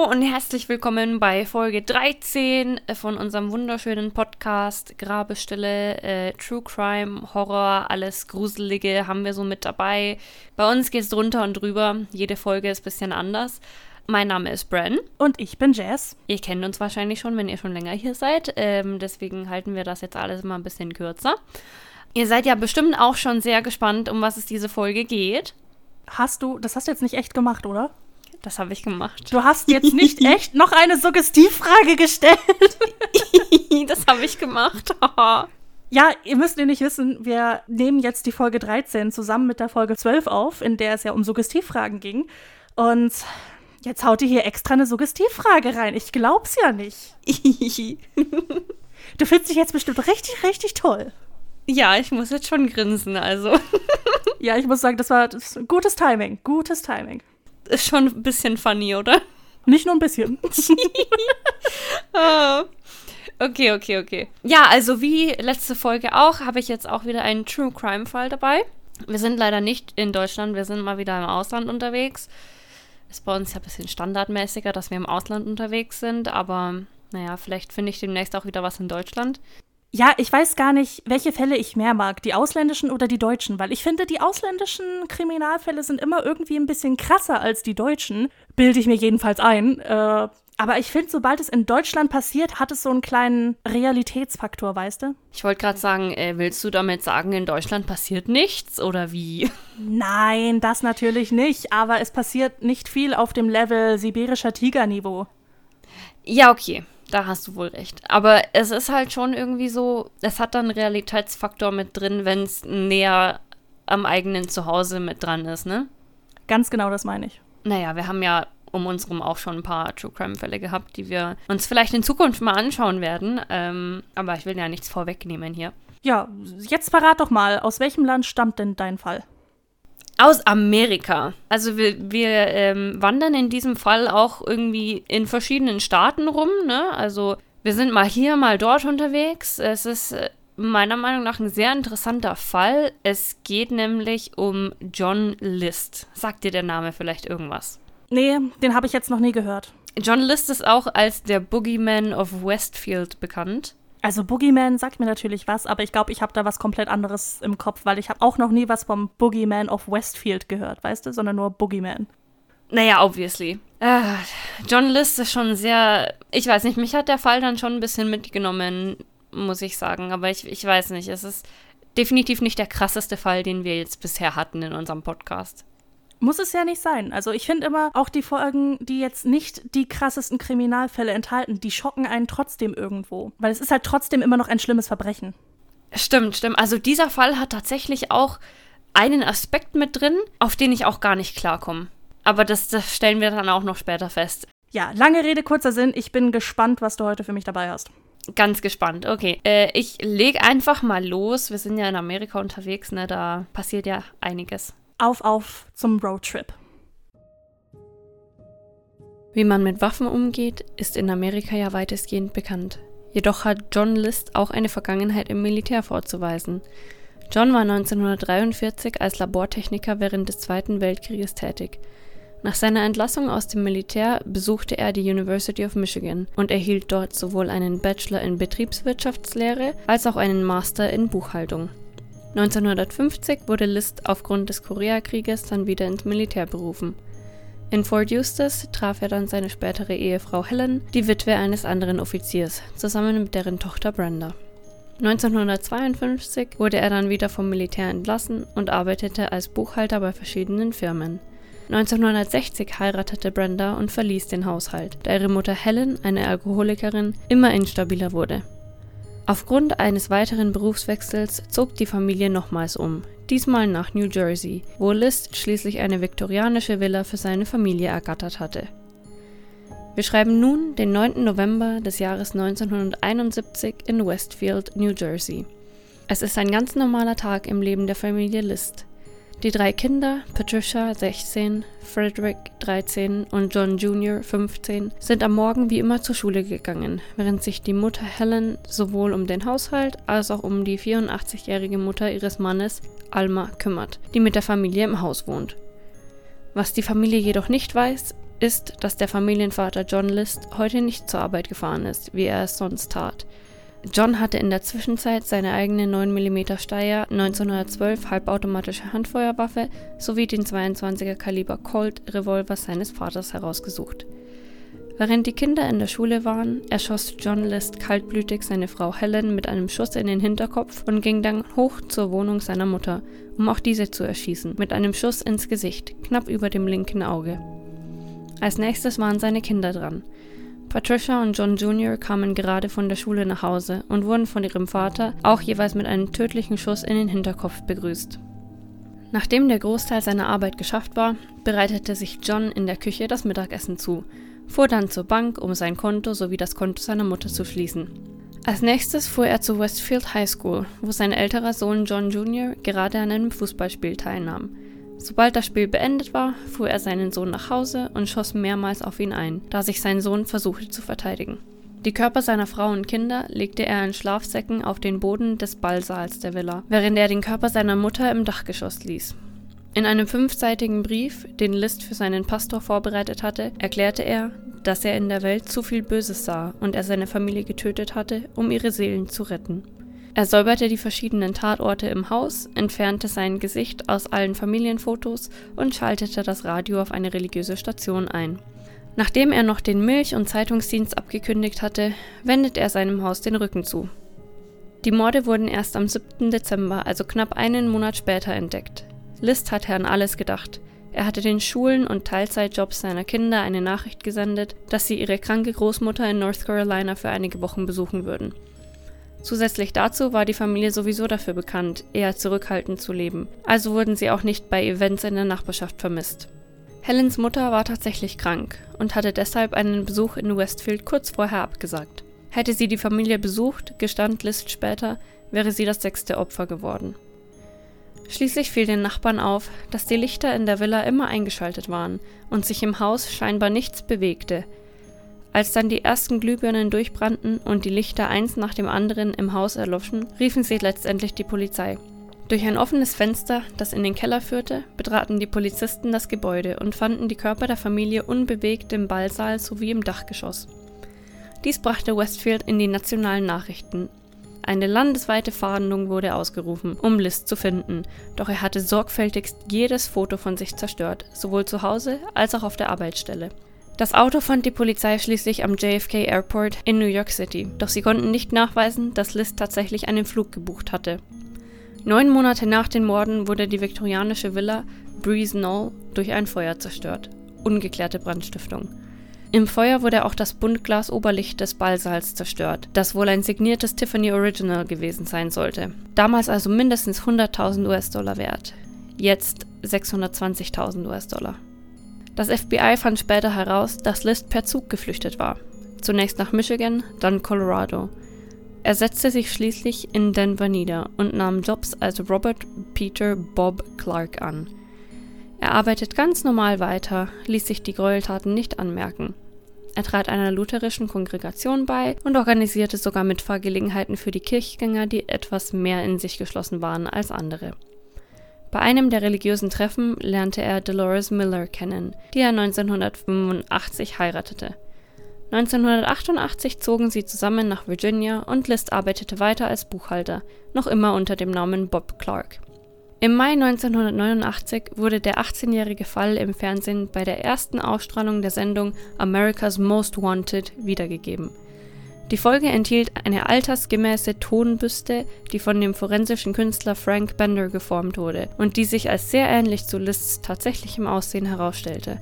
Hallo und herzlich willkommen bei Folge 13 von unserem wunderschönen Podcast Grabestille, äh, True Crime, Horror, alles Gruselige haben wir so mit dabei. Bei uns geht es drunter und drüber. Jede Folge ist ein bisschen anders. Mein Name ist Bren. Und ich bin Jess. Ihr kennt uns wahrscheinlich schon, wenn ihr schon länger hier seid. Ähm, deswegen halten wir das jetzt alles mal ein bisschen kürzer. Ihr seid ja bestimmt auch schon sehr gespannt, um was es diese Folge geht. Hast du, das hast du jetzt nicht echt gemacht, oder? Das habe ich gemacht. Du hast jetzt nicht echt noch eine Suggestivfrage gestellt. das habe ich gemacht. ja, ihr müsst nämlich wissen, wir nehmen jetzt die Folge 13 zusammen mit der Folge 12 auf, in der es ja um Suggestivfragen ging. Und jetzt haut ihr hier extra eine Suggestivfrage rein. Ich glaub's ja nicht. du findest dich jetzt bestimmt richtig, richtig toll. Ja, ich muss jetzt schon grinsen, also. ja, ich muss sagen, das war das gutes Timing. Gutes Timing. Ist schon ein bisschen funny, oder? Nicht nur ein bisschen. oh. Okay, okay, okay. Ja, also wie letzte Folge auch, habe ich jetzt auch wieder einen True Crime Fall dabei. Wir sind leider nicht in Deutschland, wir sind mal wieder im Ausland unterwegs. Ist bei uns ja ein bisschen standardmäßiger, dass wir im Ausland unterwegs sind, aber naja, vielleicht finde ich demnächst auch wieder was in Deutschland. Ja, ich weiß gar nicht, welche Fälle ich mehr mag, die ausländischen oder die deutschen, weil ich finde, die ausländischen Kriminalfälle sind immer irgendwie ein bisschen krasser als die deutschen, bilde ich mir jedenfalls ein. Äh, aber ich finde, sobald es in Deutschland passiert, hat es so einen kleinen Realitätsfaktor, weißt du? Ich wollte gerade sagen, äh, willst du damit sagen, in Deutschland passiert nichts oder wie? Nein, das natürlich nicht, aber es passiert nicht viel auf dem Level sibirischer Tigerniveau. Ja, okay da hast du wohl recht. Aber es ist halt schon irgendwie so, es hat dann einen Realitätsfaktor mit drin, wenn es näher am eigenen Zuhause mit dran ist, ne? Ganz genau, das meine ich. Naja, wir haben ja um uns herum auch schon ein paar True Crime-Fälle gehabt, die wir uns vielleicht in Zukunft mal anschauen werden. Ähm, aber ich will ja nichts vorwegnehmen hier. Ja, jetzt verrat doch mal, aus welchem Land stammt denn dein Fall? Aus Amerika. Also wir, wir ähm, wandern in diesem Fall auch irgendwie in verschiedenen Staaten rum. Ne? Also wir sind mal hier, mal dort unterwegs. Es ist äh, meiner Meinung nach ein sehr interessanter Fall. Es geht nämlich um John List. Sagt dir der Name vielleicht irgendwas? Nee, den habe ich jetzt noch nie gehört. John List ist auch als der Boogeyman of Westfield bekannt. Also Boogeyman sagt mir natürlich was, aber ich glaube, ich habe da was komplett anderes im Kopf, weil ich habe auch noch nie was vom Boogeyman of Westfield gehört, weißt du, sondern nur Boogeyman. Naja, obviously. Äh, John List ist schon sehr, ich weiß nicht, mich hat der Fall dann schon ein bisschen mitgenommen, muss ich sagen, aber ich, ich weiß nicht, es ist definitiv nicht der krasseste Fall, den wir jetzt bisher hatten in unserem Podcast. Muss es ja nicht sein. Also ich finde immer, auch die Folgen, die jetzt nicht die krassesten Kriminalfälle enthalten, die schocken einen trotzdem irgendwo. Weil es ist halt trotzdem immer noch ein schlimmes Verbrechen. Stimmt, stimmt. Also dieser Fall hat tatsächlich auch einen Aspekt mit drin, auf den ich auch gar nicht klarkomme. Aber das, das stellen wir dann auch noch später fest. Ja, lange Rede, kurzer Sinn. Ich bin gespannt, was du heute für mich dabei hast. Ganz gespannt. Okay. Äh, ich lege einfach mal los. Wir sind ja in Amerika unterwegs, ne? Da passiert ja einiges auf auf zum Roadtrip. Wie man mit Waffen umgeht, ist in Amerika ja weitestgehend bekannt. Jedoch hat John List auch eine Vergangenheit im Militär vorzuweisen. John war 1943 als Labortechniker während des Zweiten Weltkrieges tätig. Nach seiner Entlassung aus dem Militär besuchte er die University of Michigan und erhielt dort sowohl einen Bachelor in Betriebswirtschaftslehre als auch einen Master in Buchhaltung. 1950 wurde List aufgrund des Koreakrieges dann wieder ins Militär berufen. In Fort Eustis traf er dann seine spätere Ehefrau Helen, die Witwe eines anderen Offiziers, zusammen mit deren Tochter Brenda. 1952 wurde er dann wieder vom Militär entlassen und arbeitete als Buchhalter bei verschiedenen Firmen. 1960 heiratete Brenda und verließ den Haushalt, da ihre Mutter Helen, eine Alkoholikerin, immer instabiler wurde. Aufgrund eines weiteren Berufswechsels zog die Familie nochmals um, diesmal nach New Jersey, wo List schließlich eine viktorianische Villa für seine Familie ergattert hatte. Wir schreiben nun den 9. November des Jahres 1971 in Westfield, New Jersey. Es ist ein ganz normaler Tag im Leben der Familie List. Die drei Kinder, Patricia 16, Frederick 13 und John Jr. 15, sind am Morgen wie immer zur Schule gegangen, während sich die Mutter Helen sowohl um den Haushalt als auch um die 84-jährige Mutter ihres Mannes, Alma, kümmert, die mit der Familie im Haus wohnt. Was die Familie jedoch nicht weiß, ist, dass der Familienvater John List heute nicht zur Arbeit gefahren ist, wie er es sonst tat. John hatte in der Zwischenzeit seine eigene 9 mm Steyr 1912 halbautomatische Handfeuerwaffe sowie den 22er Kaliber Colt Revolver seines Vaters herausgesucht. Während die Kinder in der Schule waren, erschoss John List kaltblütig seine Frau Helen mit einem Schuss in den Hinterkopf und ging dann hoch zur Wohnung seiner Mutter, um auch diese zu erschießen, mit einem Schuss ins Gesicht, knapp über dem linken Auge. Als nächstes waren seine Kinder dran. Patricia und John Jr. kamen gerade von der Schule nach Hause und wurden von ihrem Vater auch jeweils mit einem tödlichen Schuss in den Hinterkopf begrüßt. Nachdem der Großteil seiner Arbeit geschafft war, bereitete sich John in der Küche das Mittagessen zu, fuhr dann zur Bank, um sein Konto sowie das Konto seiner Mutter zu schließen. Als nächstes fuhr er zur Westfield High School, wo sein älterer Sohn John Jr. gerade an einem Fußballspiel teilnahm. Sobald das Spiel beendet war, fuhr er seinen Sohn nach Hause und schoss mehrmals auf ihn ein, da sich sein Sohn versuchte zu verteidigen. Die Körper seiner Frau und Kinder legte er in Schlafsäcken auf den Boden des Ballsaals der Villa, während er den Körper seiner Mutter im Dachgeschoss ließ. In einem fünfseitigen Brief, den List für seinen Pastor vorbereitet hatte, erklärte er, dass er in der Welt zu viel Böses sah und er seine Familie getötet hatte, um ihre Seelen zu retten. Er säuberte die verschiedenen Tatorte im Haus, entfernte sein Gesicht aus allen Familienfotos und schaltete das Radio auf eine religiöse Station ein. Nachdem er noch den Milch- und Zeitungsdienst abgekündigt hatte, wendet er seinem Haus den Rücken zu. Die Morde wurden erst am 7. Dezember, also knapp einen Monat später, entdeckt. List hatte an alles gedacht. Er hatte den Schulen und Teilzeitjobs seiner Kinder eine Nachricht gesendet, dass sie ihre kranke Großmutter in North Carolina für einige Wochen besuchen würden. Zusätzlich dazu war die Familie sowieso dafür bekannt, eher zurückhaltend zu leben, also wurden sie auch nicht bei Events in der Nachbarschaft vermisst. Helens Mutter war tatsächlich krank und hatte deshalb einen Besuch in Westfield kurz vorher abgesagt. Hätte sie die Familie besucht, gestand List später, wäre sie das sechste Opfer geworden. Schließlich fiel den Nachbarn auf, dass die Lichter in der Villa immer eingeschaltet waren und sich im Haus scheinbar nichts bewegte, als dann die ersten Glühbirnen durchbrannten und die Lichter eins nach dem anderen im Haus erloschen, riefen sie letztendlich die Polizei. Durch ein offenes Fenster, das in den Keller führte, betraten die Polizisten das Gebäude und fanden die Körper der Familie unbewegt im Ballsaal sowie im Dachgeschoss. Dies brachte Westfield in die nationalen Nachrichten. Eine landesweite Fahndung wurde ausgerufen, um List zu finden, doch er hatte sorgfältigst jedes Foto von sich zerstört, sowohl zu Hause als auch auf der Arbeitsstelle. Das Auto fand die Polizei schließlich am JFK Airport in New York City, doch sie konnten nicht nachweisen, dass List tatsächlich einen Flug gebucht hatte. Neun Monate nach den Morden wurde die viktorianische Villa Breeze Knoll durch ein Feuer zerstört. Ungeklärte Brandstiftung. Im Feuer wurde auch das Buntglas-Oberlicht des Ballsaals zerstört, das wohl ein signiertes Tiffany Original gewesen sein sollte. Damals also mindestens 100.000 US-Dollar wert. Jetzt 620.000 US-Dollar. Das FBI fand später heraus, dass List per Zug geflüchtet war. Zunächst nach Michigan, dann Colorado. Er setzte sich schließlich in Denver nieder und nahm Jobs als Robert Peter Bob Clark an. Er arbeitet ganz normal weiter, ließ sich die Gräueltaten nicht anmerken. Er trat einer lutherischen Kongregation bei und organisierte sogar Mitfahrgelegenheiten für die Kirchgänger, die etwas mehr in sich geschlossen waren als andere. Bei einem der religiösen Treffen lernte er Dolores Miller kennen, die er 1985 heiratete. 1988 zogen sie zusammen nach Virginia und List arbeitete weiter als Buchhalter, noch immer unter dem Namen Bob Clark. Im Mai 1989 wurde der 18-jährige Fall im Fernsehen bei der ersten Ausstrahlung der Sendung America's Most Wanted wiedergegeben. Die Folge enthielt eine altersgemäße Tonbüste, die von dem forensischen Künstler Frank Bender geformt wurde und die sich als sehr ähnlich zu Lists tatsächlichem Aussehen herausstellte.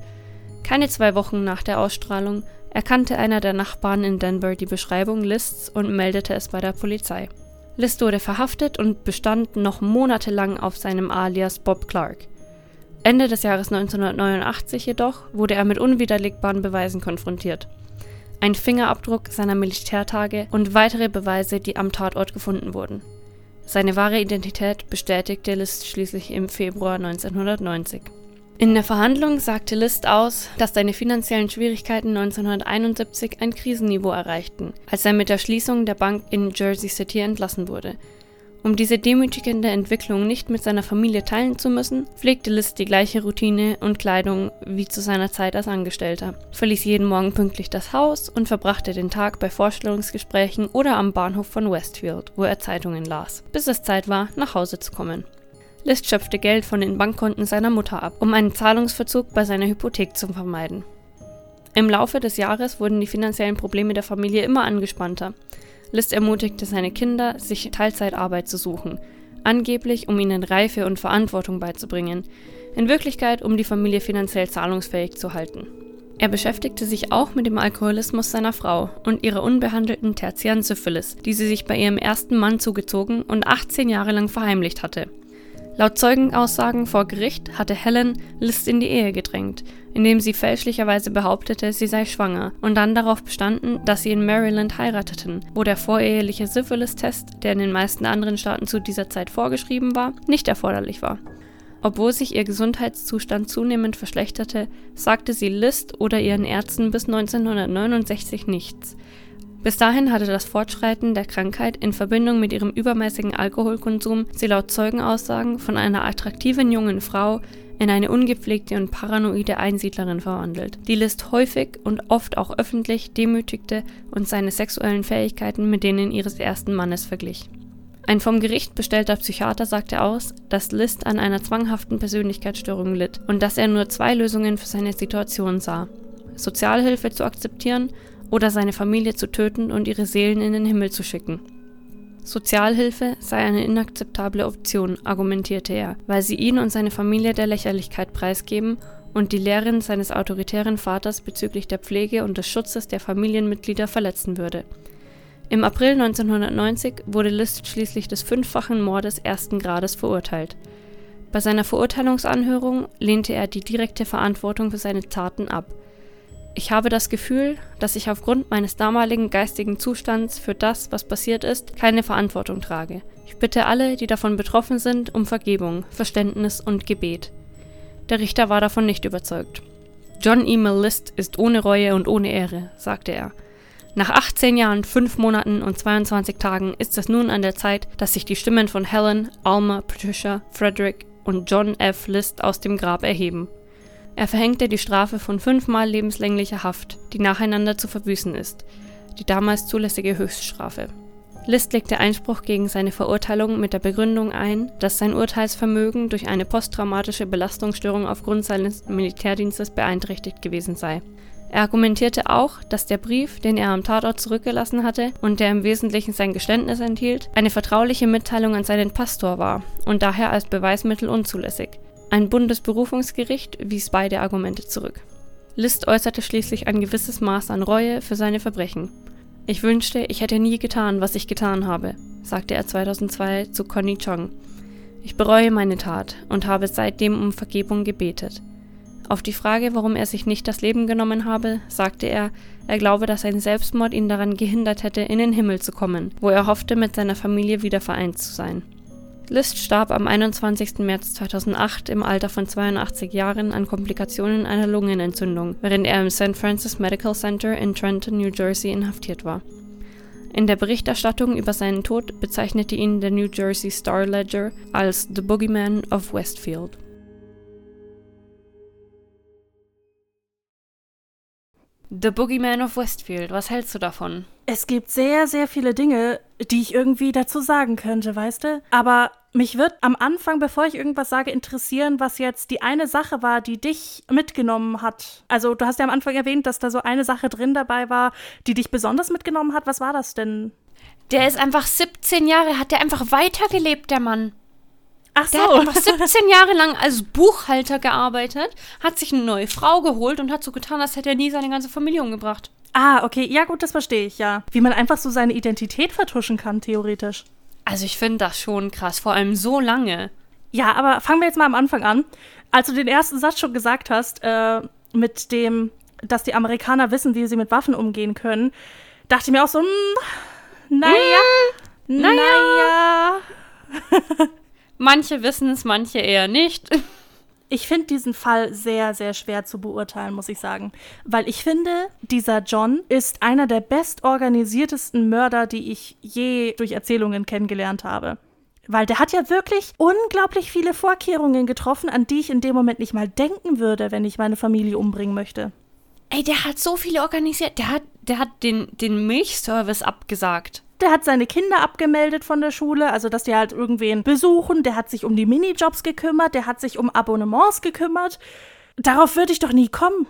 Keine zwei Wochen nach der Ausstrahlung erkannte einer der Nachbarn in Denver die Beschreibung Lists und meldete es bei der Polizei. List wurde verhaftet und bestand noch monatelang auf seinem Alias Bob Clark. Ende des Jahres 1989 jedoch wurde er mit unwiderlegbaren Beweisen konfrontiert ein Fingerabdruck seiner Militärtage und weitere Beweise, die am Tatort gefunden wurden. Seine wahre Identität bestätigte List schließlich im Februar 1990. In der Verhandlung sagte List aus, dass seine finanziellen Schwierigkeiten 1971 ein Krisenniveau erreichten, als er mit der Schließung der Bank in Jersey City entlassen wurde. Um diese demütigende Entwicklung nicht mit seiner Familie teilen zu müssen, pflegte List die gleiche Routine und Kleidung wie zu seiner Zeit als Angestellter, verließ jeden Morgen pünktlich das Haus und verbrachte den Tag bei Vorstellungsgesprächen oder am Bahnhof von Westfield, wo er Zeitungen las, bis es Zeit war, nach Hause zu kommen. List schöpfte Geld von den Bankkonten seiner Mutter ab, um einen Zahlungsverzug bei seiner Hypothek zu vermeiden. Im Laufe des Jahres wurden die finanziellen Probleme der Familie immer angespannter. List ermutigte seine Kinder, sich Teilzeitarbeit zu suchen, angeblich um ihnen Reife und Verantwortung beizubringen, in Wirklichkeit um die Familie finanziell zahlungsfähig zu halten. Er beschäftigte sich auch mit dem Alkoholismus seiner Frau und ihrer unbehandelten tertiären Syphilis, die sie sich bei ihrem ersten Mann zugezogen und 18 Jahre lang verheimlicht hatte. Laut Zeugenaussagen vor Gericht hatte Helen List in die Ehe gedrängt, indem sie fälschlicherweise behauptete, sie sei schwanger und dann darauf bestanden, dass sie in Maryland heirateten, wo der voreheliche Syphilis-Test, der in den meisten anderen Staaten zu dieser Zeit vorgeschrieben war, nicht erforderlich war. Obwohl sich ihr Gesundheitszustand zunehmend verschlechterte, sagte sie List oder ihren Ärzten bis 1969 nichts, bis dahin hatte das Fortschreiten der Krankheit in Verbindung mit ihrem übermäßigen Alkoholkonsum sie laut Zeugenaussagen von einer attraktiven jungen Frau in eine ungepflegte und paranoide Einsiedlerin verwandelt, die List häufig und oft auch öffentlich demütigte und seine sexuellen Fähigkeiten mit denen ihres ersten Mannes verglich. Ein vom Gericht bestellter Psychiater sagte aus, dass List an einer zwanghaften Persönlichkeitsstörung litt und dass er nur zwei Lösungen für seine Situation sah: Sozialhilfe zu akzeptieren oder seine Familie zu töten und ihre Seelen in den Himmel zu schicken. Sozialhilfe sei eine inakzeptable Option, argumentierte er, weil sie ihn und seine Familie der Lächerlichkeit preisgeben und die Lehren seines autoritären Vaters bezüglich der Pflege und des Schutzes der Familienmitglieder verletzen würde. Im April 1990 wurde List schließlich des fünffachen Mordes ersten Grades verurteilt. Bei seiner Verurteilungsanhörung lehnte er die direkte Verantwortung für seine Taten ab ich habe das Gefühl, dass ich aufgrund meines damaligen geistigen Zustands für das, was passiert ist, keine Verantwortung trage. Ich bitte alle, die davon betroffen sind, um Vergebung, Verständnis und Gebet. Der Richter war davon nicht überzeugt. John E. List ist ohne Reue und ohne Ehre, sagte er. Nach 18 Jahren, 5 Monaten und 22 Tagen ist es nun an der Zeit, dass sich die Stimmen von Helen, Alma, Patricia, Frederick und John F. List aus dem Grab erheben. Er verhängte die Strafe von fünfmal lebenslänglicher Haft, die nacheinander zu verbüßen ist, die damals zulässige Höchststrafe. List legte Einspruch gegen seine Verurteilung mit der Begründung ein, dass sein Urteilsvermögen durch eine posttraumatische Belastungsstörung aufgrund seines Militärdienstes beeinträchtigt gewesen sei. Er argumentierte auch, dass der Brief, den er am Tatort zurückgelassen hatte und der im Wesentlichen sein Geständnis enthielt, eine vertrauliche Mitteilung an seinen Pastor war und daher als Beweismittel unzulässig. Ein Bundesberufungsgericht wies beide Argumente zurück. List äußerte schließlich ein gewisses Maß an Reue für seine Verbrechen. Ich wünschte, ich hätte nie getan, was ich getan habe, sagte er 2002 zu Connie Chong. Ich bereue meine Tat und habe seitdem um Vergebung gebetet. Auf die Frage, warum er sich nicht das Leben genommen habe, sagte er, er glaube, dass ein Selbstmord ihn daran gehindert hätte, in den Himmel zu kommen, wo er hoffte, mit seiner Familie wieder vereint zu sein. List starb am 21. März 2008 im Alter von 82 Jahren an Komplikationen einer Lungenentzündung, während er im St. Francis Medical Center in Trenton, New Jersey inhaftiert war. In der Berichterstattung über seinen Tod bezeichnete ihn der New Jersey Star Ledger als The Boogeyman of Westfield. The Boogeyman of Westfield, was hältst du davon? Es gibt sehr, sehr viele Dinge, die ich irgendwie dazu sagen könnte, weißt du? Aber mich wird am Anfang, bevor ich irgendwas sage, interessieren, was jetzt die eine Sache war, die dich mitgenommen hat. Also, du hast ja am Anfang erwähnt, dass da so eine Sache drin dabei war, die dich besonders mitgenommen hat. Was war das denn? Der ist einfach 17 Jahre, hat der einfach weitergelebt, der Mann. Ach so. Der hat einfach 17 Jahre lang als Buchhalter gearbeitet, hat sich eine neue Frau geholt und hat so getan, als hätte er nie seine ganze Familie umgebracht. Ah, okay. Ja, gut, das verstehe ich, ja. Wie man einfach so seine Identität vertuschen kann, theoretisch. Also ich finde das schon krass, vor allem so lange. Ja, aber fangen wir jetzt mal am Anfang an. Als du den ersten Satz schon gesagt hast, äh, mit dem, dass die Amerikaner wissen, wie sie mit Waffen umgehen können, dachte ich mir auch so, hm, naja, hm, naja. naja. Manche wissen es, manche eher nicht. Ich finde diesen Fall sehr, sehr schwer zu beurteilen, muss ich sagen. Weil ich finde, dieser John ist einer der bestorganisiertesten Mörder, die ich je durch Erzählungen kennengelernt habe. Weil der hat ja wirklich unglaublich viele Vorkehrungen getroffen, an die ich in dem Moment nicht mal denken würde, wenn ich meine Familie umbringen möchte. Ey, der hat so viele organisiert. Der hat, der hat den, den Milchservice abgesagt. Der hat seine Kinder abgemeldet von der Schule, also dass die halt irgendwen besuchen. Der hat sich um die Minijobs gekümmert. Der hat sich um Abonnements gekümmert. Darauf würde ich doch nie kommen.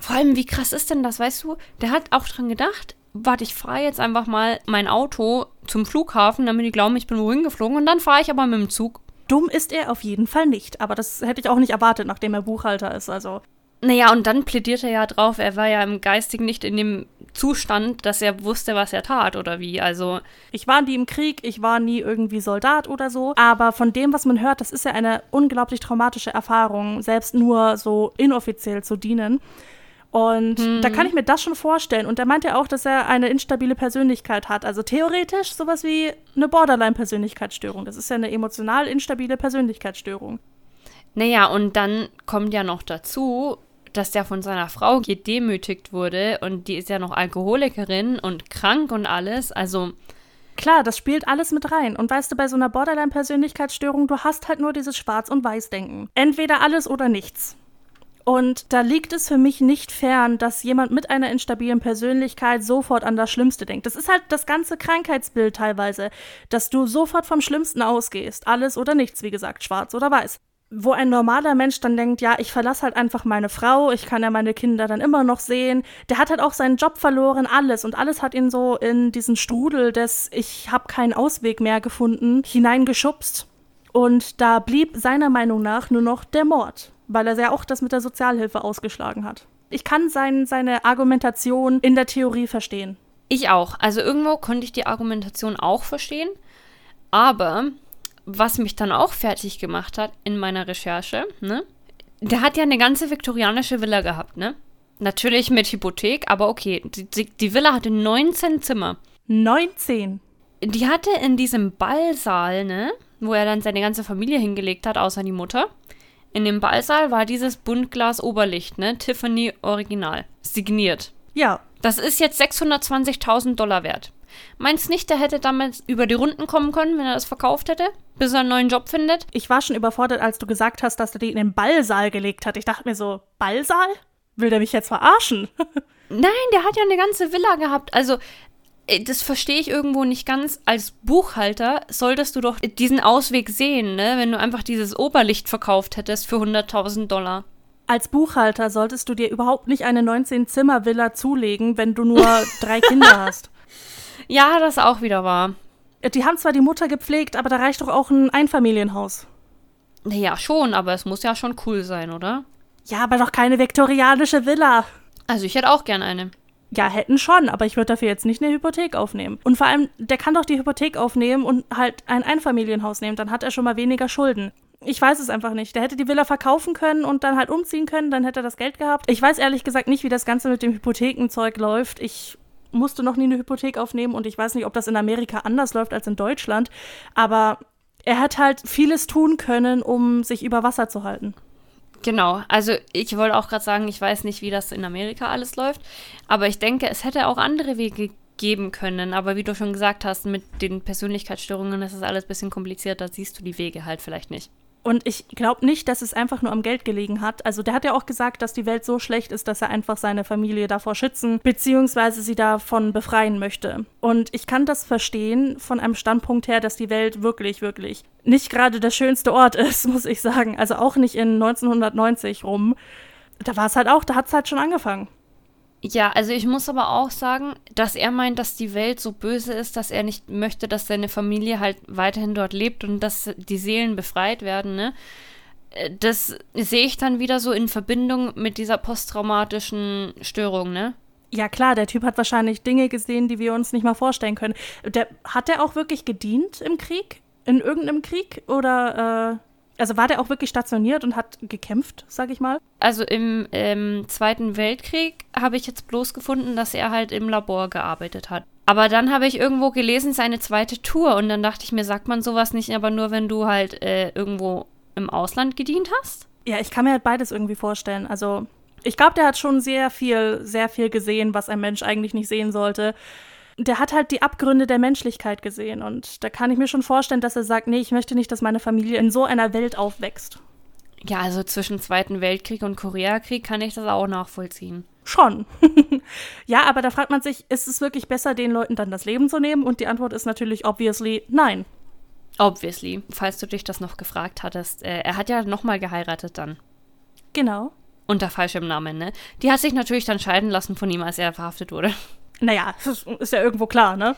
Vor allem, wie krass ist denn das, weißt du? Der hat auch dran gedacht, warte, ich fahre jetzt einfach mal mein Auto zum Flughafen, damit die glauben, ich bin wohin geflogen und dann fahre ich aber mit dem Zug. Dumm ist er auf jeden Fall nicht, aber das hätte ich auch nicht erwartet, nachdem er Buchhalter ist, also. Naja, und dann plädiert er ja drauf, er war ja im Geistigen nicht in dem Zustand, dass er wusste, was er tat oder wie. Also. Ich war nie im Krieg, ich war nie irgendwie Soldat oder so. Aber von dem, was man hört, das ist ja eine unglaublich traumatische Erfahrung, selbst nur so inoffiziell zu dienen. Und hm. da kann ich mir das schon vorstellen. Und er meint ja auch, dass er eine instabile Persönlichkeit hat. Also theoretisch sowas wie eine Borderline-Persönlichkeitsstörung. Das ist ja eine emotional instabile Persönlichkeitsstörung. Naja, und dann kommt ja noch dazu, dass der von seiner Frau gedemütigt wurde und die ist ja noch Alkoholikerin und krank und alles. Also. Klar, das spielt alles mit rein. Und weißt du, bei so einer Borderline-Persönlichkeitsstörung, du hast halt nur dieses Schwarz- und Weiß-Denken. Entweder alles oder nichts. Und da liegt es für mich nicht fern, dass jemand mit einer instabilen Persönlichkeit sofort an das Schlimmste denkt. Das ist halt das ganze Krankheitsbild teilweise, dass du sofort vom Schlimmsten ausgehst. Alles oder nichts, wie gesagt, schwarz oder weiß. Wo ein normaler Mensch dann denkt, ja, ich verlasse halt einfach meine Frau, ich kann ja meine Kinder dann immer noch sehen. Der hat halt auch seinen Job verloren, alles. Und alles hat ihn so in diesen Strudel des Ich habe keinen Ausweg mehr gefunden hineingeschubst. Und da blieb seiner Meinung nach nur noch der Mord weil er ja auch das mit der Sozialhilfe ausgeschlagen hat. Ich kann sein, seine Argumentation in der Theorie verstehen. Ich auch. Also irgendwo konnte ich die Argumentation auch verstehen. Aber was mich dann auch fertig gemacht hat in meiner Recherche, ne? Der hat ja eine ganze viktorianische Villa gehabt, ne? Natürlich mit Hypothek, aber okay. Die, die, die Villa hatte 19 Zimmer. 19? Die hatte in diesem Ballsaal, ne? Wo er dann seine ganze Familie hingelegt hat, außer die Mutter. In dem Ballsaal war dieses Buntglas Oberlicht, ne? Tiffany Original. Signiert. Ja. Das ist jetzt 620.000 Dollar wert. Meinst nicht, der hätte damit über die Runden kommen können, wenn er das verkauft hätte, bis er einen neuen Job findet? Ich war schon überfordert, als du gesagt hast, dass er die in den Ballsaal gelegt hat. Ich dachte mir so, Ballsaal? Will der mich jetzt verarschen? Nein, der hat ja eine ganze Villa gehabt. Also, äh, das verstehe ich irgendwo nicht ganz. Als Buchhalter solltest du doch diesen Ausweg sehen, ne? wenn du einfach dieses Oberlicht verkauft hättest für 100.000 Dollar. Als Buchhalter solltest du dir überhaupt nicht eine 19-Zimmer-Villa zulegen, wenn du nur drei Kinder hast. Ja, das auch wieder wahr. Äh, die haben zwar die Mutter gepflegt, aber da reicht doch auch ein Einfamilienhaus. Ja, schon, aber es muss ja schon cool sein, oder? Ja, aber doch keine viktorianische Villa. Also ich hätte auch gern eine. Ja, hätten schon, aber ich würde dafür jetzt nicht eine Hypothek aufnehmen. Und vor allem, der kann doch die Hypothek aufnehmen und halt ein Einfamilienhaus nehmen, dann hat er schon mal weniger Schulden. Ich weiß es einfach nicht. Der hätte die Villa verkaufen können und dann halt umziehen können, dann hätte er das Geld gehabt. Ich weiß ehrlich gesagt nicht, wie das Ganze mit dem Hypothekenzeug läuft. Ich musste noch nie eine Hypothek aufnehmen und ich weiß nicht, ob das in Amerika anders läuft als in Deutschland. Aber er hat halt vieles tun können, um sich über Wasser zu halten. Genau, also ich wollte auch gerade sagen, ich weiß nicht, wie das in Amerika alles läuft, aber ich denke, es hätte auch andere Wege geben können. Aber wie du schon gesagt hast, mit den Persönlichkeitsstörungen ist das alles ein bisschen kompliziert, da siehst du die Wege halt vielleicht nicht. Und ich glaube nicht, dass es einfach nur am Geld gelegen hat. Also der hat ja auch gesagt, dass die Welt so schlecht ist, dass er einfach seine Familie davor schützen bzw. sie davon befreien möchte. Und ich kann das verstehen von einem Standpunkt her, dass die Welt wirklich, wirklich nicht gerade der schönste Ort ist, muss ich sagen. Also auch nicht in 1990 rum. Da war es halt auch, da hat es halt schon angefangen. Ja, also ich muss aber auch sagen, dass er meint, dass die Welt so böse ist, dass er nicht möchte, dass seine Familie halt weiterhin dort lebt und dass die Seelen befreit werden, ne? Äh, das sehe ich dann wieder so in Verbindung mit dieser posttraumatischen Störung, ne? Ja klar, der Typ hat wahrscheinlich Dinge gesehen, die wir uns nicht mal vorstellen können. Der, hat der auch wirklich gedient im Krieg? In irgendeinem Krieg? Oder äh also war der auch wirklich stationiert und hat gekämpft, sag ich mal? Also im ähm, Zweiten Weltkrieg habe ich jetzt bloß gefunden, dass er halt im Labor gearbeitet hat. Aber dann habe ich irgendwo gelesen, seine zweite Tour. Und dann dachte ich mir, sagt man sowas nicht, aber nur wenn du halt äh, irgendwo im Ausland gedient hast? Ja, ich kann mir halt beides irgendwie vorstellen. Also ich glaube, der hat schon sehr viel, sehr viel gesehen, was ein Mensch eigentlich nicht sehen sollte. Der hat halt die Abgründe der Menschlichkeit gesehen. Und da kann ich mir schon vorstellen, dass er sagt, nee, ich möchte nicht, dass meine Familie in so einer Welt aufwächst. Ja, also zwischen Zweiten Weltkrieg und Koreakrieg kann ich das auch nachvollziehen. Schon. ja, aber da fragt man sich, ist es wirklich besser, den Leuten dann das Leben zu nehmen? Und die Antwort ist natürlich obviously nein. Obviously, falls du dich das noch gefragt hattest. Äh, er hat ja nochmal geheiratet dann. Genau. Unter falschem Namen, ne? Die hat sich natürlich dann scheiden lassen von ihm, als er verhaftet wurde. Naja, ist ja irgendwo klar, ne?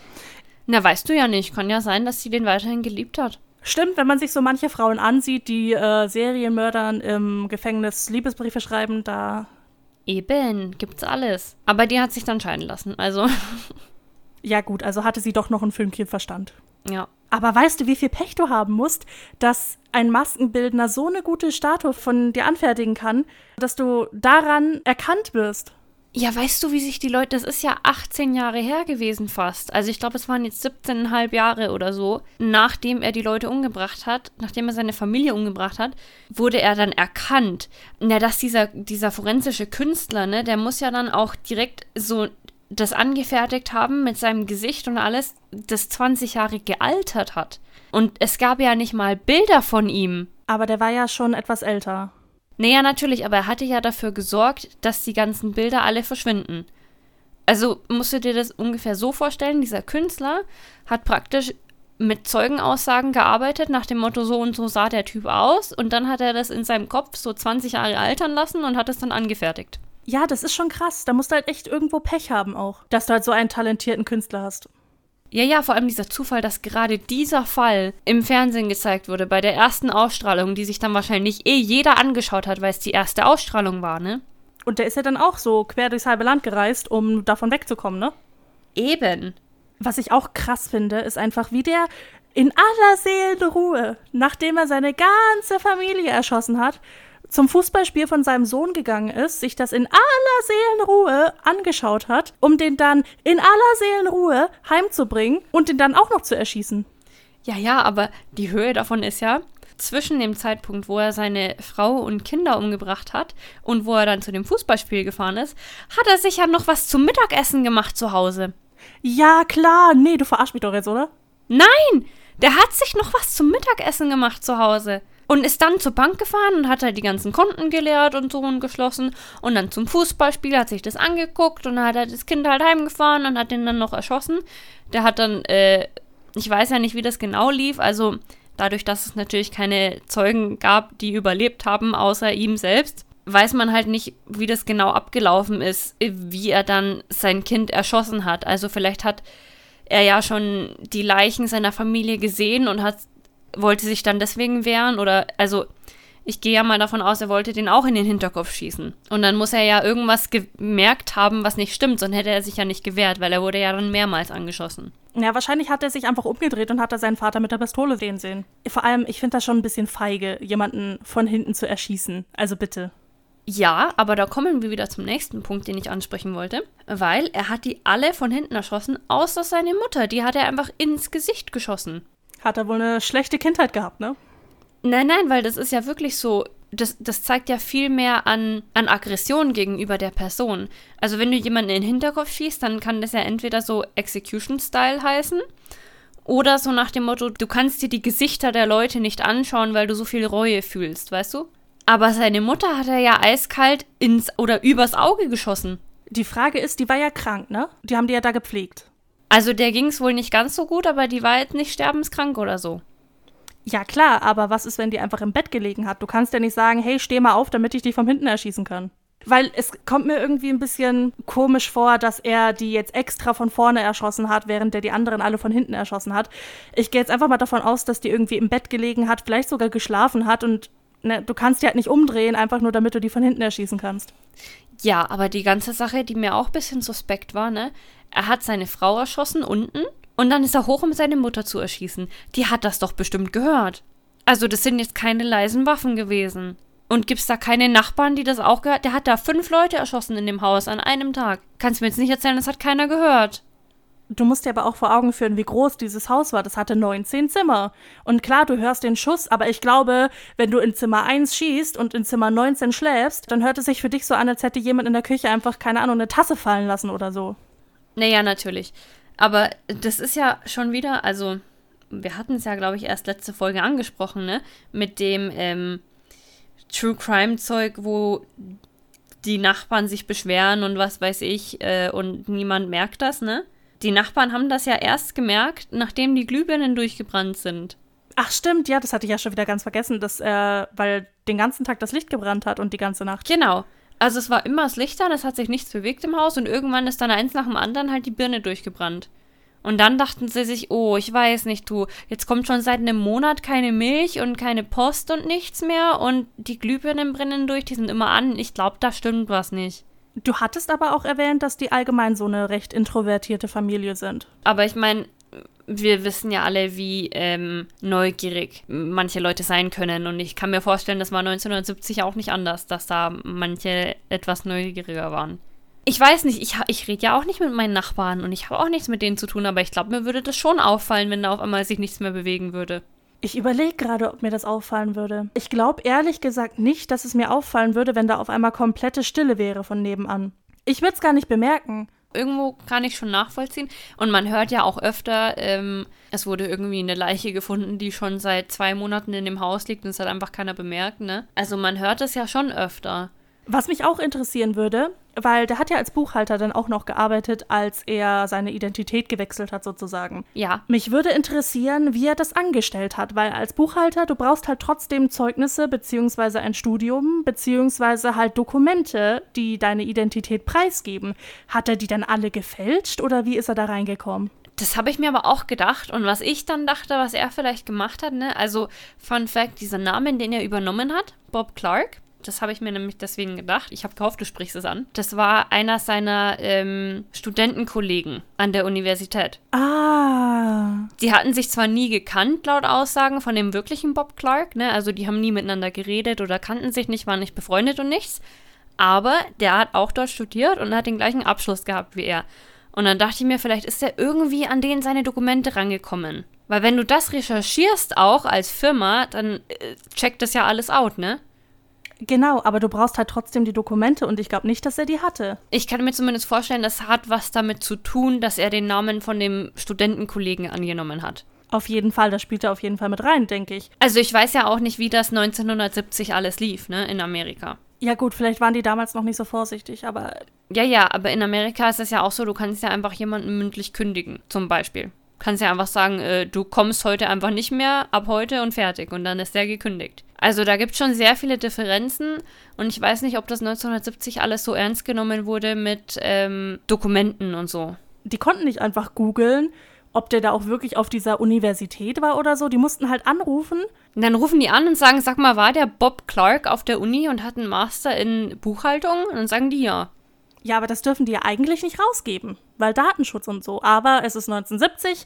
Na, weißt du ja nicht. Kann ja sein, dass sie den weiterhin geliebt hat. Stimmt, wenn man sich so manche Frauen ansieht, die äh, Serienmördern im Gefängnis Liebesbriefe schreiben, da. Eben, gibt's alles. Aber die hat sich dann scheiden lassen, also. ja, gut, also hatte sie doch noch ein Fünkchen Verstand. Ja. Aber weißt du, wie viel Pech du haben musst, dass ein Maskenbildner so eine gute Statue von dir anfertigen kann, dass du daran erkannt wirst? Ja, weißt du, wie sich die Leute, das ist ja 18 Jahre her gewesen fast. Also ich glaube, es waren jetzt 17,5 Jahre oder so, nachdem er die Leute umgebracht hat, nachdem er seine Familie umgebracht hat, wurde er dann erkannt. Na, dass dieser, dieser forensische Künstler, ne, der muss ja dann auch direkt so das angefertigt haben mit seinem Gesicht und alles, das 20 Jahre gealtert hat. Und es gab ja nicht mal Bilder von ihm. Aber der war ja schon etwas älter. Naja, natürlich, aber er hatte ja dafür gesorgt, dass die ganzen Bilder alle verschwinden. Also musst du dir das ungefähr so vorstellen, dieser Künstler hat praktisch mit Zeugenaussagen gearbeitet, nach dem Motto, so und so sah der Typ aus, und dann hat er das in seinem Kopf so 20 Jahre altern lassen und hat es dann angefertigt. Ja, das ist schon krass. Da musst du halt echt irgendwo Pech haben auch, dass du halt so einen talentierten Künstler hast. Ja, ja, vor allem dieser Zufall, dass gerade dieser Fall im Fernsehen gezeigt wurde, bei der ersten Ausstrahlung, die sich dann wahrscheinlich eh jeder angeschaut hat, weil es die erste Ausstrahlung war, ne? Und der ist ja dann auch so quer durchs halbe Land gereist, um davon wegzukommen, ne? Eben. Was ich auch krass finde, ist einfach, wie der in aller Seelenruhe, nachdem er seine ganze Familie erschossen hat, zum Fußballspiel von seinem Sohn gegangen ist, sich das in aller Seelenruhe angeschaut hat, um den dann in aller Seelenruhe heimzubringen und den dann auch noch zu erschießen. Ja, ja, aber die Höhe davon ist ja, zwischen dem Zeitpunkt, wo er seine Frau und Kinder umgebracht hat und wo er dann zu dem Fußballspiel gefahren ist, hat er sich ja noch was zum Mittagessen gemacht zu Hause. Ja, klar. Nee, du verarsch mich doch jetzt, oder? Nein! Der hat sich noch was zum Mittagessen gemacht zu Hause. Und ist dann zur Bank gefahren und hat halt die ganzen Konten geleert und so und geschlossen. Und dann zum Fußballspiel, hat sich das angeguckt und dann hat er das Kind halt heimgefahren und hat den dann noch erschossen. Der hat dann, äh, ich weiß ja nicht, wie das genau lief, also dadurch, dass es natürlich keine Zeugen gab, die überlebt haben, außer ihm selbst, weiß man halt nicht, wie das genau abgelaufen ist, wie er dann sein Kind erschossen hat. Also vielleicht hat er ja schon die Leichen seiner Familie gesehen und hat wollte sich dann deswegen wehren oder also ich gehe ja mal davon aus, er wollte den auch in den Hinterkopf schießen. Und dann muss er ja irgendwas gemerkt haben, was nicht stimmt, sonst hätte er sich ja nicht gewehrt, weil er wurde ja dann mehrmals angeschossen. Ja, wahrscheinlich hat er sich einfach umgedreht und hat er seinen Vater mit der Pistole sehen sehen. Vor allem, ich finde das schon ein bisschen feige, jemanden von hinten zu erschießen. Also bitte. Ja, aber da kommen wir wieder zum nächsten Punkt, den ich ansprechen wollte. Weil er hat die alle von hinten erschossen, außer seine Mutter. Die hat er einfach ins Gesicht geschossen. Hat er wohl eine schlechte Kindheit gehabt, ne? Nein, nein, weil das ist ja wirklich so. Das, das zeigt ja viel mehr an, an Aggression gegenüber der Person. Also, wenn du jemanden in den Hinterkopf schießt, dann kann das ja entweder so Execution-Style heißen oder so nach dem Motto, du kannst dir die Gesichter der Leute nicht anschauen, weil du so viel Reue fühlst, weißt du? Aber seine Mutter hat er ja eiskalt ins oder übers Auge geschossen. Die Frage ist, die war ja krank, ne? Die haben die ja da gepflegt. Also der ging es wohl nicht ganz so gut, aber die war jetzt nicht sterbenskrank oder so. Ja klar, aber was ist, wenn die einfach im Bett gelegen hat? Du kannst ja nicht sagen, hey, steh mal auf, damit ich dich vom hinten erschießen kann. Weil es kommt mir irgendwie ein bisschen komisch vor, dass er die jetzt extra von vorne erschossen hat, während er die anderen alle von hinten erschossen hat. Ich gehe jetzt einfach mal davon aus, dass die irgendwie im Bett gelegen hat, vielleicht sogar geschlafen hat und ne, du kannst die halt nicht umdrehen, einfach nur damit du die von hinten erschießen kannst. Ja, aber die ganze Sache, die mir auch ein bisschen suspekt war, ne? Er hat seine Frau erschossen unten und dann ist er hoch, um seine Mutter zu erschießen. Die hat das doch bestimmt gehört. Also, das sind jetzt keine leisen Waffen gewesen. Und gibt's da keine Nachbarn, die das auch gehört? Der hat da fünf Leute erschossen in dem Haus an einem Tag. Kannst mir jetzt nicht erzählen, das hat keiner gehört. Du musst dir aber auch vor Augen führen, wie groß dieses Haus war. Das hatte 19 Zimmer. Und klar, du hörst den Schuss, aber ich glaube, wenn du in Zimmer 1 schießt und in Zimmer 19 schläfst, dann hört es sich für dich so an, als hätte jemand in der Küche einfach, keine Ahnung, eine Tasse fallen lassen oder so. Naja, natürlich. Aber das ist ja schon wieder, also wir hatten es ja, glaube ich, erst letzte Folge angesprochen, ne? Mit dem ähm, True Crime Zeug, wo die Nachbarn sich beschweren und was weiß ich äh, und niemand merkt das, ne? Die Nachbarn haben das ja erst gemerkt, nachdem die Glühbirnen durchgebrannt sind. Ach stimmt, ja, das hatte ich ja schon wieder ganz vergessen, dass äh, weil den ganzen Tag das Licht gebrannt hat und die ganze Nacht. Genau. Also es war immer das Licht an, es hat sich nichts bewegt im Haus und irgendwann ist dann eins nach dem anderen halt die Birne durchgebrannt. Und dann dachten sie sich, oh, ich weiß nicht, du, jetzt kommt schon seit einem Monat keine Milch und keine Post und nichts mehr und die Glühbirnen brennen durch, die sind immer an. Ich glaube, da stimmt was nicht. Du hattest aber auch erwähnt, dass die allgemein so eine recht introvertierte Familie sind. Aber ich meine, wir wissen ja alle, wie ähm, neugierig manche Leute sein können. Und ich kann mir vorstellen, das war 1970 auch nicht anders, dass da manche etwas neugieriger waren. Ich weiß nicht, ich, ich rede ja auch nicht mit meinen Nachbarn und ich habe auch nichts mit denen zu tun, aber ich glaube, mir würde das schon auffallen, wenn da auf einmal sich nichts mehr bewegen würde. Ich überlege gerade, ob mir das auffallen würde. Ich glaube ehrlich gesagt nicht, dass es mir auffallen würde, wenn da auf einmal komplette Stille wäre von nebenan. Ich würde es gar nicht bemerken. Irgendwo kann ich schon nachvollziehen. Und man hört ja auch öfter, ähm, es wurde irgendwie eine Leiche gefunden, die schon seit zwei Monaten in dem Haus liegt und es hat einfach keiner bemerkt, ne? Also man hört es ja schon öfter. Was mich auch interessieren würde, weil der hat ja als Buchhalter dann auch noch gearbeitet, als er seine Identität gewechselt hat, sozusagen. Ja. Mich würde interessieren, wie er das angestellt hat, weil als Buchhalter, du brauchst halt trotzdem Zeugnisse, beziehungsweise ein Studium, beziehungsweise halt Dokumente, die deine Identität preisgeben. Hat er die dann alle gefälscht oder wie ist er da reingekommen? Das habe ich mir aber auch gedacht. Und was ich dann dachte, was er vielleicht gemacht hat, ne? Also, Fun Fact: dieser Namen, den er übernommen hat, Bob Clark, das habe ich mir nämlich deswegen gedacht. Ich habe gehofft, du sprichst es an. Das war einer seiner ähm, Studentenkollegen an der Universität. Ah. Die hatten sich zwar nie gekannt, laut Aussagen von dem wirklichen Bob Clark, ne? Also die haben nie miteinander geredet oder kannten sich nicht, waren nicht befreundet und nichts. Aber der hat auch dort studiert und hat den gleichen Abschluss gehabt wie er. Und dann dachte ich mir, vielleicht ist er irgendwie an denen seine Dokumente rangekommen. Weil wenn du das recherchierst auch als Firma, dann äh, checkt das ja alles out, ne? Genau, aber du brauchst halt trotzdem die Dokumente und ich glaube nicht, dass er die hatte. Ich kann mir zumindest vorstellen, das hat was damit zu tun, dass er den Namen von dem Studentenkollegen angenommen hat. Auf jeden Fall, das spielt er auf jeden Fall mit rein, denke ich. Also ich weiß ja auch nicht, wie das 1970 alles lief, ne, in Amerika. Ja gut, vielleicht waren die damals noch nicht so vorsichtig, aber... Ja, ja, aber in Amerika ist es ja auch so, du kannst ja einfach jemanden mündlich kündigen, zum Beispiel. Kannst ja einfach sagen, äh, du kommst heute einfach nicht mehr, ab heute und fertig. Und dann ist der gekündigt. Also da gibt es schon sehr viele Differenzen und ich weiß nicht, ob das 1970 alles so ernst genommen wurde mit ähm, Dokumenten und so. Die konnten nicht einfach googeln, ob der da auch wirklich auf dieser Universität war oder so. Die mussten halt anrufen. Und dann rufen die an und sagen, sag mal, war der Bob Clark auf der Uni und hat einen Master in Buchhaltung? Und dann sagen die ja. Ja, aber das dürfen die ja eigentlich nicht rausgeben, weil Datenschutz und so. Aber es ist 1970.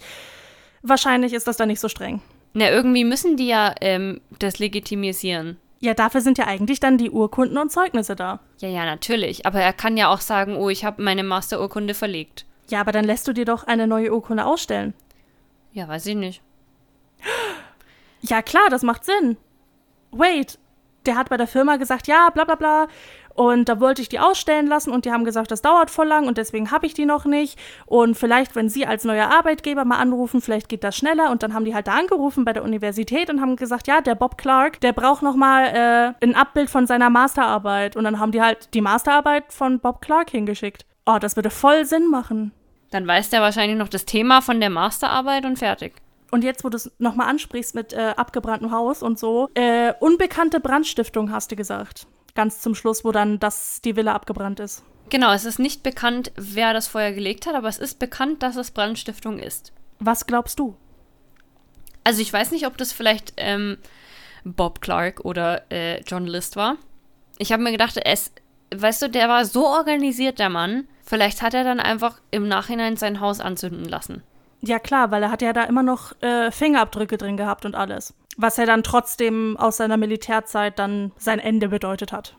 Wahrscheinlich ist das da nicht so streng. Na, irgendwie müssen die ja ähm, das legitimisieren. Ja, dafür sind ja eigentlich dann die Urkunden und Zeugnisse da. Ja, ja, natürlich. Aber er kann ja auch sagen, oh, ich habe meine Masterurkunde verlegt. Ja, aber dann lässt du dir doch eine neue Urkunde ausstellen. Ja, weiß ich nicht. Ja, klar, das macht Sinn. Wait, der hat bei der Firma gesagt, ja, bla bla bla. Und da wollte ich die ausstellen lassen und die haben gesagt, das dauert voll lang und deswegen habe ich die noch nicht. Und vielleicht, wenn Sie als neuer Arbeitgeber mal anrufen, vielleicht geht das schneller. Und dann haben die halt da angerufen bei der Universität und haben gesagt, ja, der Bob Clark, der braucht noch mal äh, ein Abbild von seiner Masterarbeit. Und dann haben die halt die Masterarbeit von Bob Clark hingeschickt. Oh, das würde voll Sinn machen. Dann weiß der wahrscheinlich noch das Thema von der Masterarbeit und fertig. Und jetzt, wo du es nochmal ansprichst mit äh, abgebranntem Haus und so, äh, unbekannte Brandstiftung hast du gesagt ganz zum Schluss, wo dann das, die Villa abgebrannt ist. Genau, es ist nicht bekannt, wer das Feuer gelegt hat, aber es ist bekannt, dass es Brandstiftung ist. Was glaubst du? Also ich weiß nicht, ob das vielleicht ähm, Bob Clark oder äh, John List war. Ich habe mir gedacht, es, weißt du, der war so organisiert, der Mann. Vielleicht hat er dann einfach im Nachhinein sein Haus anzünden lassen. Ja klar, weil er hat ja da immer noch äh, Fingerabdrücke drin gehabt und alles was ja dann trotzdem aus seiner Militärzeit dann sein Ende bedeutet hat.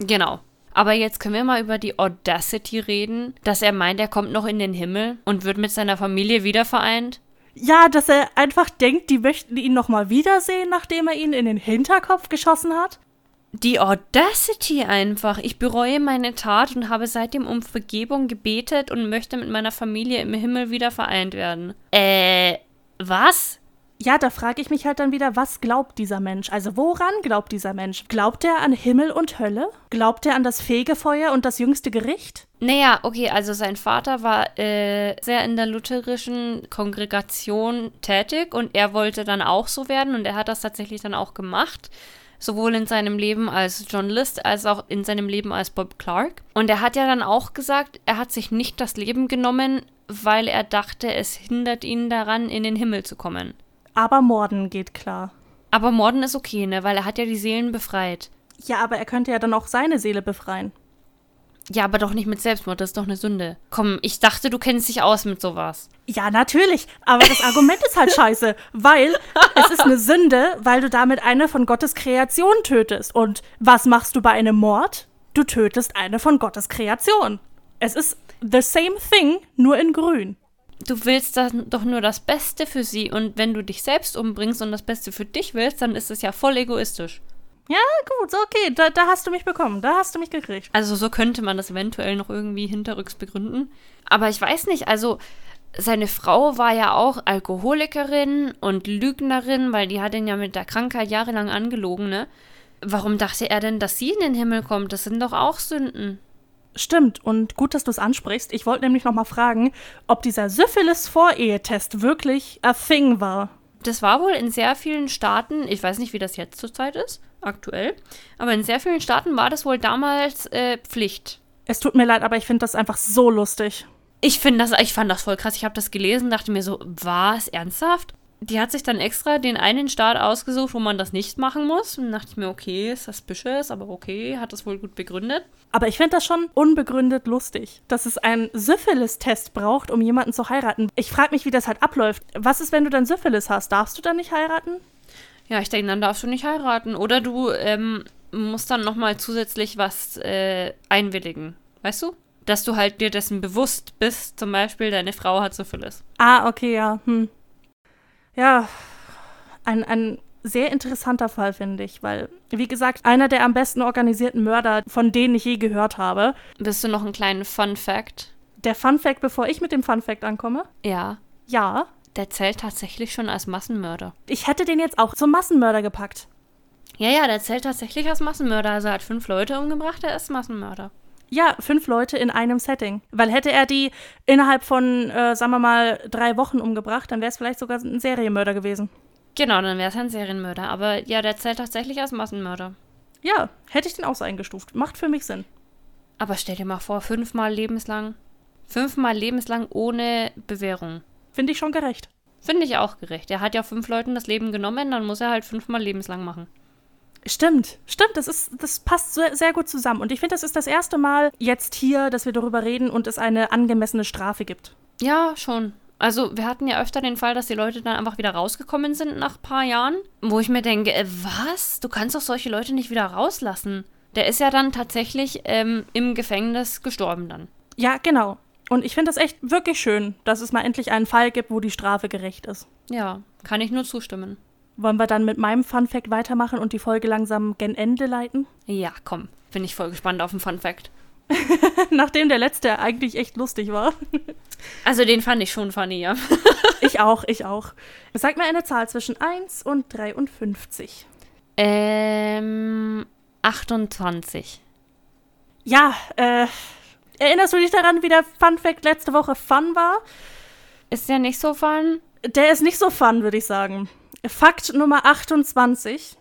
Genau. Aber jetzt können wir mal über die Audacity reden, dass er meint, er kommt noch in den Himmel und wird mit seiner Familie wieder vereint. Ja, dass er einfach denkt, die möchten ihn noch mal wiedersehen, nachdem er ihn in den Hinterkopf geschossen hat. Die Audacity einfach. Ich bereue meine Tat und habe seitdem um Vergebung gebetet und möchte mit meiner Familie im Himmel wieder vereint werden. Äh, was? Ja, da frage ich mich halt dann wieder, was glaubt dieser Mensch? Also woran glaubt dieser Mensch? Glaubt er an Himmel und Hölle? Glaubt er an das Fegefeuer und das jüngste Gericht? Naja, okay, also sein Vater war äh, sehr in der lutherischen Kongregation tätig und er wollte dann auch so werden und er hat das tatsächlich dann auch gemacht. Sowohl in seinem Leben als Journalist als auch in seinem Leben als Bob Clark. Und er hat ja dann auch gesagt, er hat sich nicht das Leben genommen, weil er dachte, es hindert ihn daran, in den Himmel zu kommen. Aber Morden geht klar. Aber Morden ist okay, ne? Weil er hat ja die Seelen befreit. Ja, aber er könnte ja dann auch seine Seele befreien. Ja, aber doch nicht mit Selbstmord, das ist doch eine Sünde. Komm, ich dachte, du kennst dich aus mit sowas. Ja, natürlich. Aber das Argument ist halt scheiße, weil es ist eine Sünde, weil du damit eine von Gottes Kreation tötest. Und was machst du bei einem Mord? Du tötest eine von Gottes Kreation. Es ist the same thing, nur in grün du willst dann doch nur das Beste für sie und wenn du dich selbst umbringst und das Beste für dich willst, dann ist es ja voll egoistisch. Ja, gut, okay, da, da hast du mich bekommen, da hast du mich gekriegt. Also so könnte man das eventuell noch irgendwie hinterrücks begründen. Aber ich weiß nicht, also seine Frau war ja auch Alkoholikerin und Lügnerin, weil die hat ihn ja mit der Krankheit jahrelang angelogen, ne? Warum dachte er denn, dass sie in den Himmel kommt? Das sind doch auch Sünden. Stimmt, und gut, dass du es ansprichst. Ich wollte nämlich noch mal fragen, ob dieser Syphilis-Vorehetest wirklich a thing war. Das war wohl in sehr vielen Staaten, ich weiß nicht, wie das jetzt zurzeit ist, aktuell, aber in sehr vielen Staaten war das wohl damals äh, Pflicht. Es tut mir leid, aber ich finde das einfach so lustig. Ich finde das, ich fand das voll krass. Ich habe das gelesen, dachte mir so, was ernsthaft? Die hat sich dann extra den einen Staat ausgesucht, wo man das nicht machen muss. Und dachte ich mir, okay, ist suspicious, aber okay, hat das wohl gut begründet. Aber ich finde das schon unbegründet lustig, dass es einen Syphilis-Test braucht, um jemanden zu heiraten. Ich frage mich, wie das halt abläuft. Was ist, wenn du dann Syphilis hast? Darfst du dann nicht heiraten? Ja, ich denke, dann darfst du nicht heiraten. Oder du ähm, musst dann nochmal zusätzlich was äh, einwilligen. Weißt du? Dass du halt dir dessen bewusst bist, zum Beispiel, deine Frau hat Syphilis. Ah, okay, ja. Hm ja, ein, ein sehr interessanter Fall, finde ich, weil, wie gesagt, einer der am besten organisierten Mörder, von denen ich je gehört habe. Bist du noch einen kleinen Fun Fact? Der Fun Fact, bevor ich mit dem Fun Fact ankomme? Ja. Ja. Der zählt tatsächlich schon als Massenmörder. Ich hätte den jetzt auch zum Massenmörder gepackt. Ja, ja, der zählt tatsächlich als Massenmörder. Also er hat fünf Leute umgebracht, er ist Massenmörder. Ja, fünf Leute in einem Setting. Weil hätte er die innerhalb von, äh, sagen wir mal, drei Wochen umgebracht, dann wäre es vielleicht sogar ein Serienmörder gewesen. Genau, dann wäre es ein Serienmörder. Aber ja, der zählt tatsächlich als Massenmörder. Ja, hätte ich den auch so eingestuft. Macht für mich Sinn. Aber stell dir mal vor, fünfmal lebenslang. Fünfmal lebenslang ohne Bewährung. Finde ich schon gerecht. Finde ich auch gerecht. Er hat ja fünf Leuten das Leben genommen, dann muss er halt fünfmal lebenslang machen. Stimmt, stimmt, das ist, das passt sehr, sehr gut zusammen. Und ich finde, das ist das erste Mal jetzt hier, dass wir darüber reden und es eine angemessene Strafe gibt. Ja, schon. Also, wir hatten ja öfter den Fall, dass die Leute dann einfach wieder rausgekommen sind nach ein paar Jahren. Wo ich mir denke, äh, was? Du kannst doch solche Leute nicht wieder rauslassen. Der ist ja dann tatsächlich ähm, im Gefängnis gestorben dann. Ja, genau. Und ich finde das echt wirklich schön, dass es mal endlich einen Fall gibt, wo die Strafe gerecht ist. Ja, kann ich nur zustimmen. Wollen wir dann mit meinem Fun Fact weitermachen und die Folge langsam gen Ende leiten? Ja, komm. Bin ich voll gespannt auf den Fun Fact. Nachdem der letzte eigentlich echt lustig war. Also den fand ich schon funny, ja. ich auch, ich auch. Sag mir eine Zahl zwischen 1 und 53. Ähm, 28. Ja, äh, erinnerst du dich daran, wie der Fun Fact letzte Woche fun war? Ist der nicht so fun? Der ist nicht so fun, würde ich sagen. Fakt Nummer 28.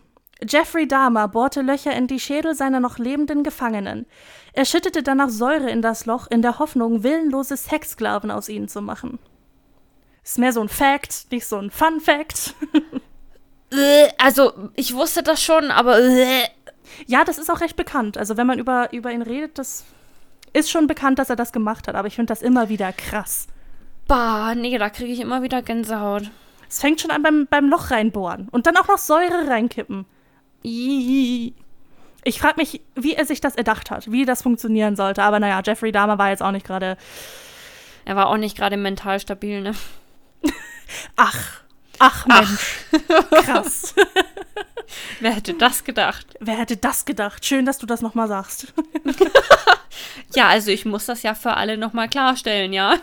Jeffrey Dahmer bohrte Löcher in die Schädel seiner noch lebenden Gefangenen. Er schüttete danach Säure in das Loch, in der Hoffnung, willenlose Sexsklaven aus ihnen zu machen. Ist mehr so ein Fact, nicht so ein Fun Fact. Äh, also, ich wusste das schon, aber. Äh. Ja, das ist auch recht bekannt. Also, wenn man über, über ihn redet, das ist schon bekannt, dass er das gemacht hat, aber ich finde das immer wieder krass. Bah, nee, da kriege ich immer wieder Gänsehaut. Es fängt schon an beim, beim Loch reinbohren und dann auch noch Säure reinkippen. Ich frage mich, wie er sich das erdacht hat, wie das funktionieren sollte. Aber naja, Jeffrey Dahmer war jetzt auch nicht gerade. Er war auch nicht gerade mental stabil, ne? ach, ach Mensch. Ach. Krass. Wer hätte das gedacht? Wer hätte das gedacht? Schön, dass du das nochmal sagst. ja, also ich muss das ja für alle nochmal klarstellen, ja.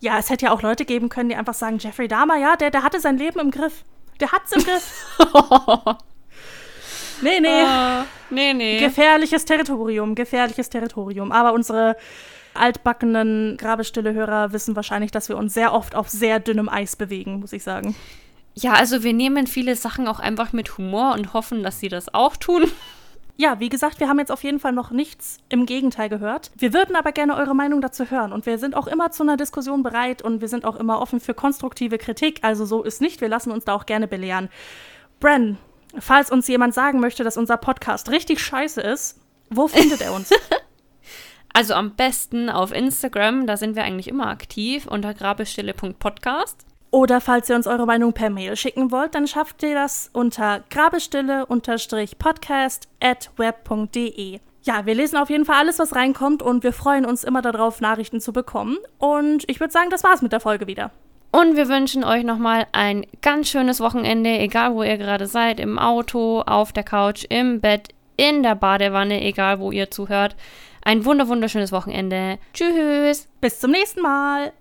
Ja, es hätte ja auch Leute geben können, die einfach sagen, Jeffrey Dahmer, ja, der, der hatte sein Leben im Griff. Der hat's im Griff. nee, nee. Uh, nee, nee. Gefährliches Territorium, gefährliches Territorium. Aber unsere altbackenen Grabestille-Hörer wissen wahrscheinlich, dass wir uns sehr oft auf sehr dünnem Eis bewegen, muss ich sagen. Ja, also wir nehmen viele Sachen auch einfach mit Humor und hoffen, dass sie das auch tun. Ja, wie gesagt, wir haben jetzt auf jeden Fall noch nichts im Gegenteil gehört. Wir würden aber gerne eure Meinung dazu hören und wir sind auch immer zu einer Diskussion bereit und wir sind auch immer offen für konstruktive Kritik. Also so ist nicht, wir lassen uns da auch gerne belehren. Bren, falls uns jemand sagen möchte, dass unser Podcast richtig scheiße ist, wo findet er uns? Also am besten auf Instagram, da sind wir eigentlich immer aktiv unter grabestille.podcast. Oder falls ihr uns eure Meinung per Mail schicken wollt, dann schafft ihr das unter grabestille-podcast at web.de. Ja, wir lesen auf jeden Fall alles, was reinkommt und wir freuen uns immer darauf, Nachrichten zu bekommen. Und ich würde sagen, das war's mit der Folge wieder. Und wir wünschen euch nochmal ein ganz schönes Wochenende, egal wo ihr gerade seid, im Auto, auf der Couch, im Bett, in der Badewanne, egal wo ihr zuhört. Ein wunderschönes Wochenende. Tschüss. Bis zum nächsten Mal.